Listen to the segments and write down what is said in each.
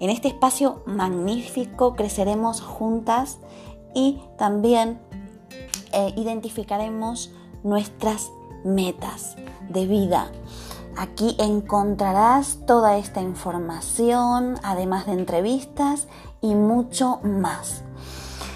En este espacio magnífico creceremos juntas y también eh, identificaremos nuestras metas de vida. Aquí encontrarás toda esta información, además de entrevistas y mucho más.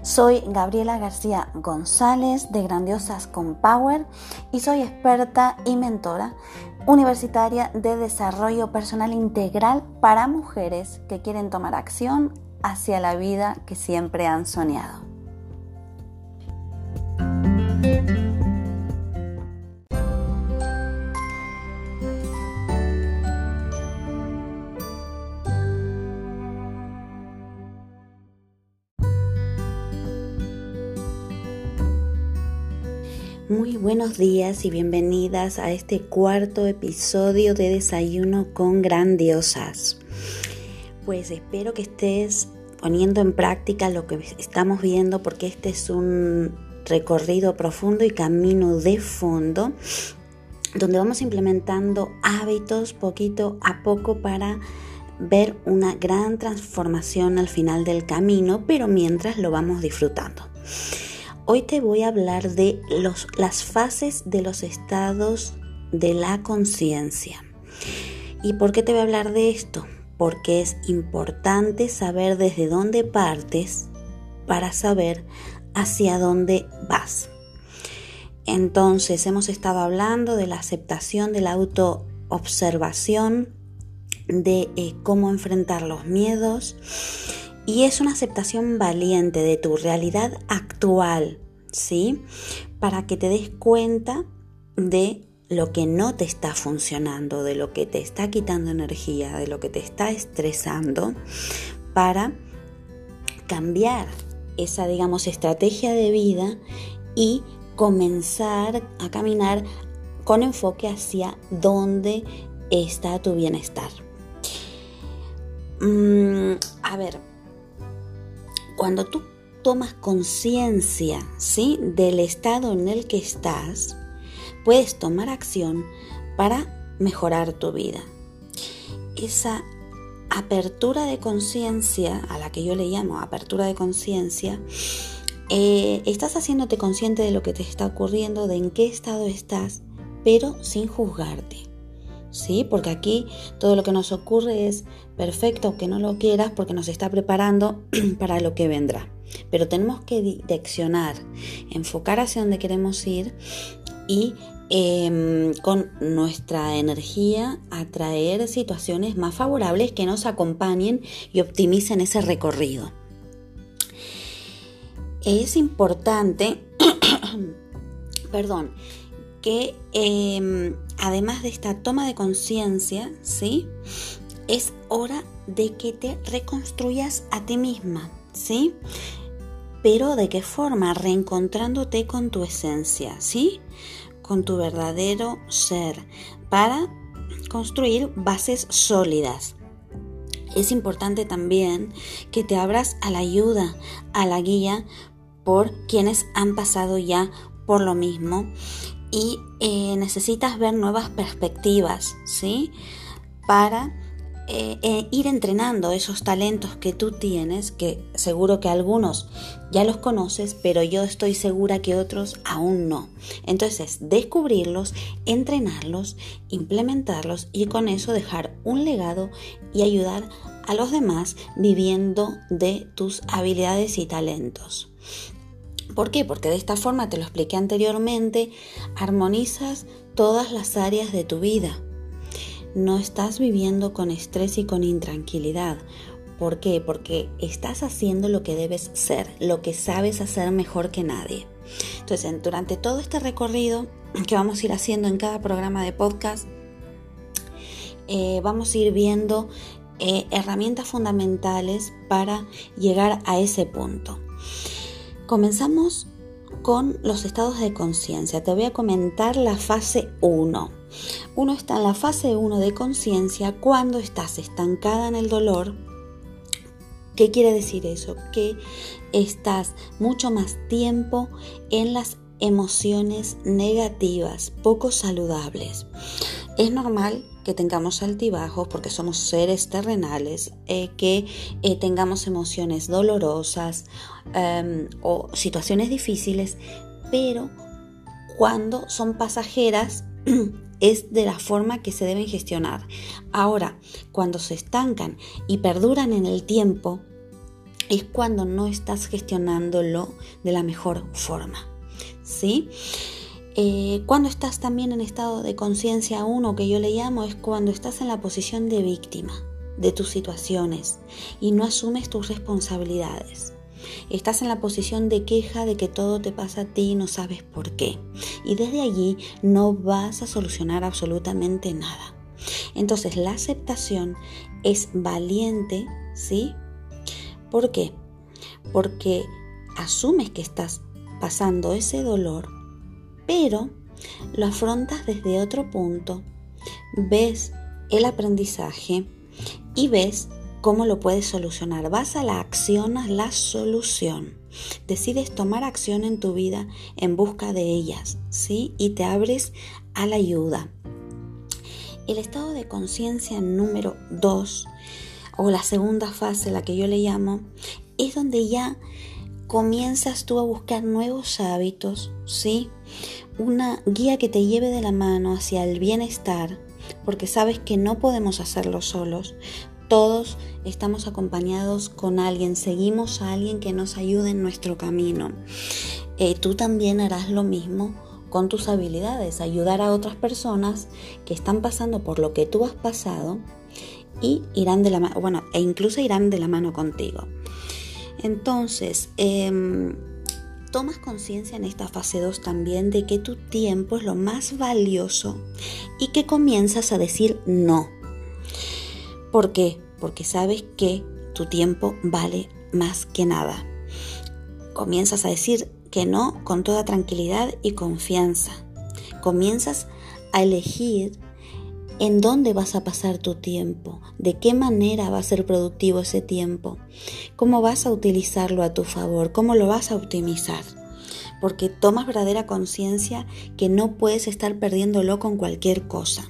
Soy Gabriela García González de Grandiosas con Power y soy experta y mentora universitaria de desarrollo personal integral para mujeres que quieren tomar acción hacia la vida que siempre han soñado. Buenos días y bienvenidas a este cuarto episodio de Desayuno con Grandiosas. Pues espero que estés poniendo en práctica lo que estamos viendo porque este es un recorrido profundo y camino de fondo donde vamos implementando hábitos poquito a poco para ver una gran transformación al final del camino, pero mientras lo vamos disfrutando. Hoy te voy a hablar de las fases de los estados de la conciencia. ¿Y por qué te voy a hablar de esto? Porque es importante saber desde dónde partes para saber hacia dónde vas. Entonces hemos estado hablando de la aceptación de la autoobservación, de eh, cómo enfrentar los miedos, y es una aceptación valiente de tu realidad actual, ¿sí? Para que te des cuenta de lo que no te está funcionando, de lo que te está quitando energía, de lo que te está estresando, para cambiar esa, digamos, estrategia de vida y comenzar a caminar con enfoque hacia dónde está tu bienestar. Mm, a ver, cuando tú tomas conciencia ¿sí? del estado en el que estás, puedes tomar acción para mejorar tu vida. Esa apertura de conciencia, a la que yo le llamo apertura de conciencia, eh, estás haciéndote consciente de lo que te está ocurriendo, de en qué estado estás, pero sin juzgarte. ¿Sí? Porque aquí todo lo que nos ocurre es perfecto que no lo quieras porque nos está preparando para lo que vendrá. Pero tenemos que direccionar, enfocar hacia donde queremos ir y em, con nuestra energía atraer situaciones más favorables que nos acompañen y optimicen ese recorrido. Es importante, perdón, que em, además de esta toma de conciencia, ¿sí? Es hora de que te reconstruyas a ti misma, ¿sí? Pero ¿de qué forma? Reencontrándote con tu esencia, ¿sí? Con tu verdadero ser, para construir bases sólidas. Es importante también que te abras a la ayuda, a la guía por quienes han pasado ya por lo mismo y eh, necesitas ver nuevas perspectivas, ¿sí? Para eh, eh, ir entrenando esos talentos que tú tienes, que seguro que algunos ya los conoces, pero yo estoy segura que otros aún no. Entonces, descubrirlos, entrenarlos, implementarlos y con eso dejar un legado y ayudar a los demás viviendo de tus habilidades y talentos. ¿Por qué? Porque de esta forma, te lo expliqué anteriormente, armonizas todas las áreas de tu vida. No estás viviendo con estrés y con intranquilidad. ¿Por qué? Porque estás haciendo lo que debes ser, lo que sabes hacer mejor que nadie. Entonces, durante todo este recorrido que vamos a ir haciendo en cada programa de podcast, eh, vamos a ir viendo eh, herramientas fundamentales para llegar a ese punto. Comenzamos con los estados de conciencia. Te voy a comentar la fase 1. Uno está en la fase 1 de conciencia cuando estás estancada en el dolor. ¿Qué quiere decir eso? Que estás mucho más tiempo en las emociones negativas, poco saludables. Es normal que tengamos altibajos porque somos seres terrenales, eh, que eh, tengamos emociones dolorosas em, o situaciones difíciles, pero cuando son pasajeras es de la forma que se deben gestionar. Ahora, cuando se estancan y perduran en el tiempo, es cuando no estás gestionándolo de la mejor forma. ¿Sí? Eh, cuando estás también en estado de conciencia uno que yo le llamo es cuando estás en la posición de víctima de tus situaciones y no asumes tus responsabilidades. Estás en la posición de queja de que todo te pasa a ti y no sabes por qué. Y desde allí no vas a solucionar absolutamente nada. Entonces la aceptación es valiente, ¿sí? ¿Por qué? Porque asumes que estás pasando ese dolor pero lo afrontas desde otro punto, ves el aprendizaje y ves cómo lo puedes solucionar. Vas a la acción, a la solución. Decides tomar acción en tu vida en busca de ellas, ¿sí? Y te abres a la ayuda. El estado de conciencia número 2, o la segunda fase, la que yo le llamo, es donde ya comienzas tú a buscar nuevos hábitos, ¿sí? Una guía que te lleve de la mano hacia el bienestar, porque sabes que no podemos hacerlo solos. Todos estamos acompañados con alguien, seguimos a alguien que nos ayude en nuestro camino. Eh, tú también harás lo mismo con tus habilidades, ayudar a otras personas que están pasando por lo que tú has pasado y irán de la mano, bueno, e incluso irán de la mano contigo. Entonces, em, tomas conciencia en esta fase 2 también de que tu tiempo es lo más valioso y que comienzas a decir no. ¿Por qué? Porque sabes que tu tiempo vale más que nada. Comienzas a decir que no con toda tranquilidad y confianza. Comienzas a elegir en dónde vas a pasar tu tiempo, de qué manera va a ser productivo ese tiempo, cómo vas a utilizarlo a tu favor, cómo lo vas a optimizar. Porque tomas verdadera conciencia que no puedes estar perdiéndolo con cualquier cosa.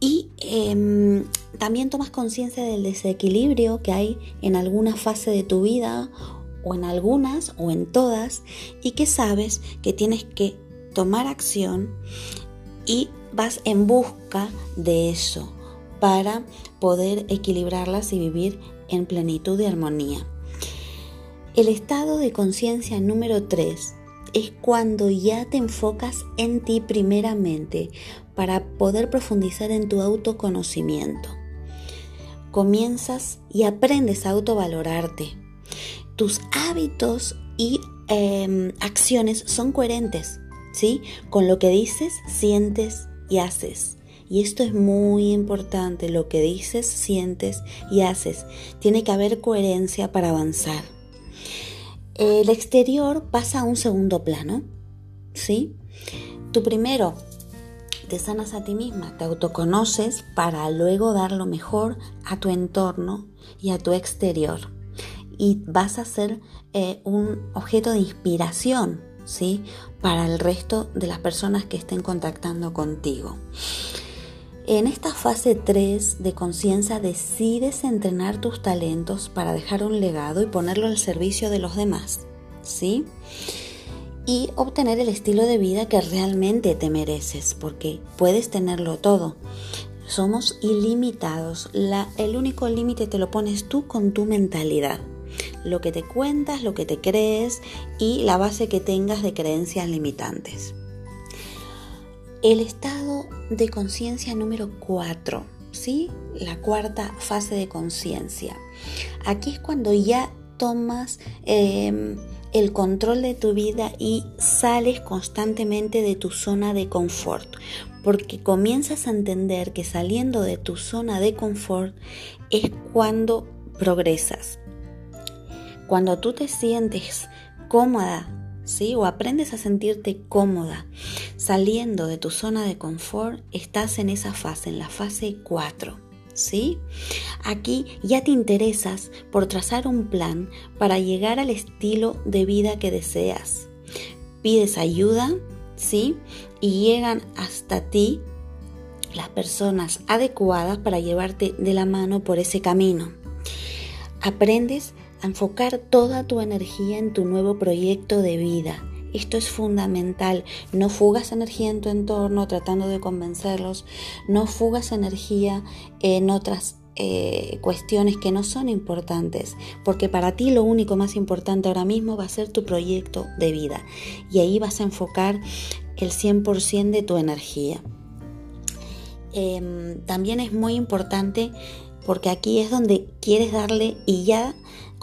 Y em, también tomas conciencia del desequilibrio que hay en alguna fase de tu vida o en algunas o en todas y que sabes que tienes que tomar acción y vas en busca de eso para poder equilibrarlas y vivir en plenitud y armonía. El estado de conciencia número 3 es cuando ya te enfocas en ti primeramente para poder profundizar en tu autoconocimiento. Comienzas y aprendes a autovalorarte. Tus hábitos y em, acciones son coherentes ¿sí? Con lo que dices, sientes y haces. Y esto es muy importante, lo que dices, sientes y haces. Tiene que haber coherencia para avanzar. El exterior pasa a un segundo plano, ¿sí? Tú primero te sanas a ti misma, te autoconoces para luego dar lo mejor a tu entorno y a tu exterior. Y vas a ser eh, un objeto de inspiración ¿sí? Para el resto de las personas que estén contactando contigo. En esta fase 3 de conciencia decides entrenar tus talentos para dejar un legado y ponerlo al servicio de los demás, ¿sí? Y obtener el estilo de vida que realmente te mereces, porque puedes tenerlo todo. Somos ilimitados. el único límite te lo pones tú con tu mentalidad. Lo que te cuentas, lo que te crees y la base que tengas de creencias limitantes. El estado de conciencia número 4, ¿sí? La cuarta fase de conciencia. Aquí es cuando ya tomas em, el control de tu vida y sales constantemente de tu zona de confort, porque comienzas a entender que saliendo de tu zona de confort es cuando progresas. Cuando tú te sientes cómoda, ¿sí? O aprendes a sentirte cómoda saliendo de tu zona de confort, estás en esa fase, en la fase 4. ¿sí? Aquí ya te interesas por trazar un plan para llegar al estilo de vida que deseas. Pides ayuda, ¿sí? Y llegan hasta ti las personas adecuadas para llevarte de la mano por ese camino. Aprendes a enfocar toda tu energía en tu nuevo proyecto de vida esto es fundamental. No fugas energía en tu entorno tratando de convencerlos. No fugas energía en otras eh, cuestiones que no son importantes, porque para ti lo único más importante ahora mismo va a ser tu proyecto de vida y ahí vas a enfocar el 100% de tu energía. Em, también es muy importante porque aquí es donde quieres darle y ya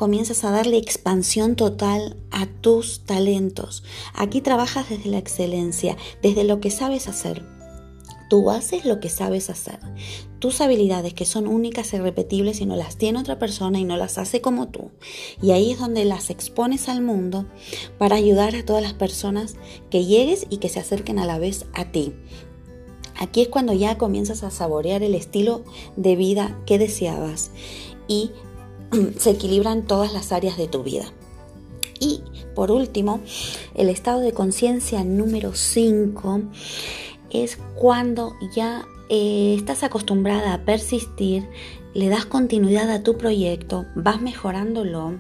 comienzas a darle expansión total a tus talentos. Aquí trabajas desde la excelencia, desde lo que sabes hacer. Tú haces lo que sabes hacer. Tus habilidades que son únicas y repetibles y no las tiene otra persona y no las hace como tú. Y ahí es donde las expones al mundo para ayudar a todas las personas que llegues y que se acerquen a la vez a ti. Aquí es cuando ya comienzas a saborear el estilo de vida que deseabas y se equilibran todas las áreas de tu vida. Y por último, el estado de conciencia número 5 es cuando ya eh, estás acostumbrada a persistir, le das continuidad a tu proyecto, vas mejorándolo,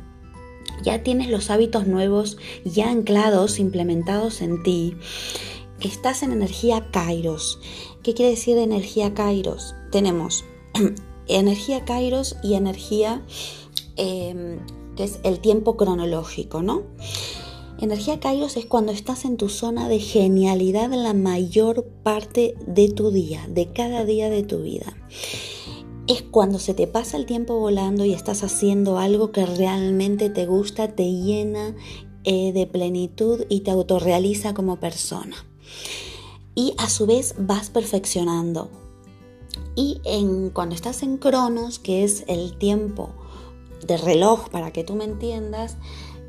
ya tienes los hábitos nuevos ya anclados, implementados en ti. Estás en energía Kairos. ¿Qué quiere decir energía Kairos? Tenemos energía Kairos y energía Em, que es el tiempo cronológico, ¿no? Energía Kairos es cuando estás en tu zona de genialidad la mayor parte de tu día, de cada día de tu vida. Es cuando se te pasa el tiempo volando y estás haciendo algo que realmente te gusta, te llena eh, de plenitud y te autorrealiza como persona. Y a su vez vas perfeccionando. Y en, cuando estás en Cronos, que es el tiempo de reloj, para que tú me entiendas,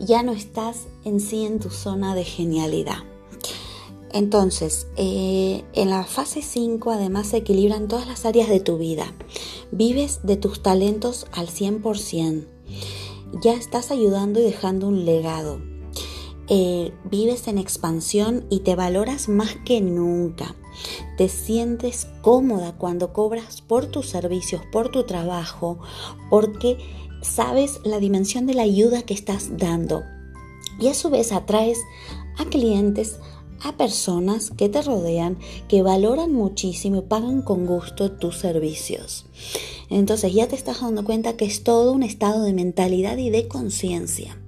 ya no estás en sí en tu zona de genialidad. Entonces, eh, en la fase 5 además se equilibran todas las áreas de tu vida. Vives de tus talentos al 100%. Ya estás ayudando y dejando un legado. Eh, vives en expansión y te valoras más que nunca. Te sientes cómoda cuando cobras por tus servicios, por tu trabajo, porque sabes la dimensión de la ayuda que estás dando y a su vez atraes a clientes, a personas que te rodean, que valoran muchísimo y pagan con gusto tus servicios. Entonces ya te estás dando cuenta que es todo un estado de mentalidad y de conciencia.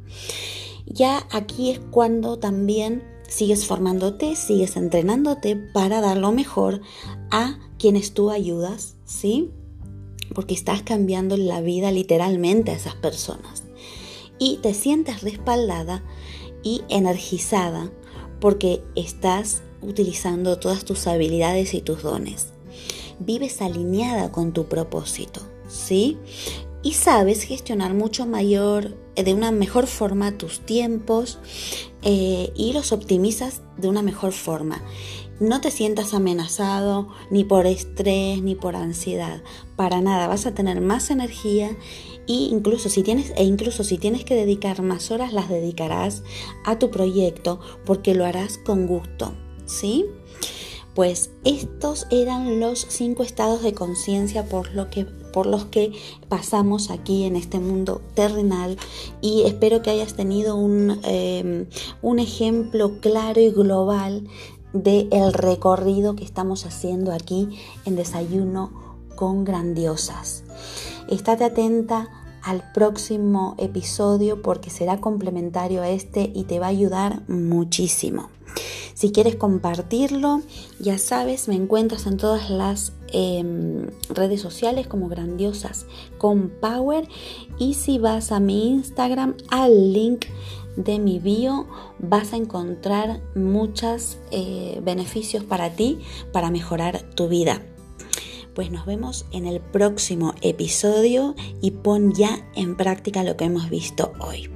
Ya aquí es cuando también sigues formándote, sigues entrenándote para dar lo mejor a quienes tú ayudas, ¿sí? porque estás cambiando la vida literalmente a esas personas. Y te sientes respaldada y energizada porque estás utilizando todas tus habilidades y tus dones. Vives alineada con tu propósito, ¿sí? Y sabes gestionar mucho mayor, eh, de una mejor forma tus tiempos eh, y los optimizas de una mejor forma. No te sientas amenazado ni por estrés ni por ansiedad. Para nada, vas a tener más energía y incluso si tienes e incluso si tienes que dedicar más horas las dedicarás a tu proyecto porque lo harás con gusto, ¿sí? Pues estos eran los cinco estados de conciencia por, los que pasamos aquí en este mundo terrenal y espero que hayas tenido un, un ejemplo claro y global del el recorrido que estamos haciendo aquí en Desayuno con Grandiosas. Estate atenta al próximo episodio porque será complementario a este y te va a ayudar muchísimo. Si quieres compartirlo, ya sabes, me encuentras en todas las em, redes sociales como grandiosas con Power y si vas a mi Instagram al link de mi bio vas a encontrar muchos eh, beneficios para ti para mejorar tu vida. Pues nos vemos en el próximo episodio y pon ya en práctica lo que hemos visto hoy.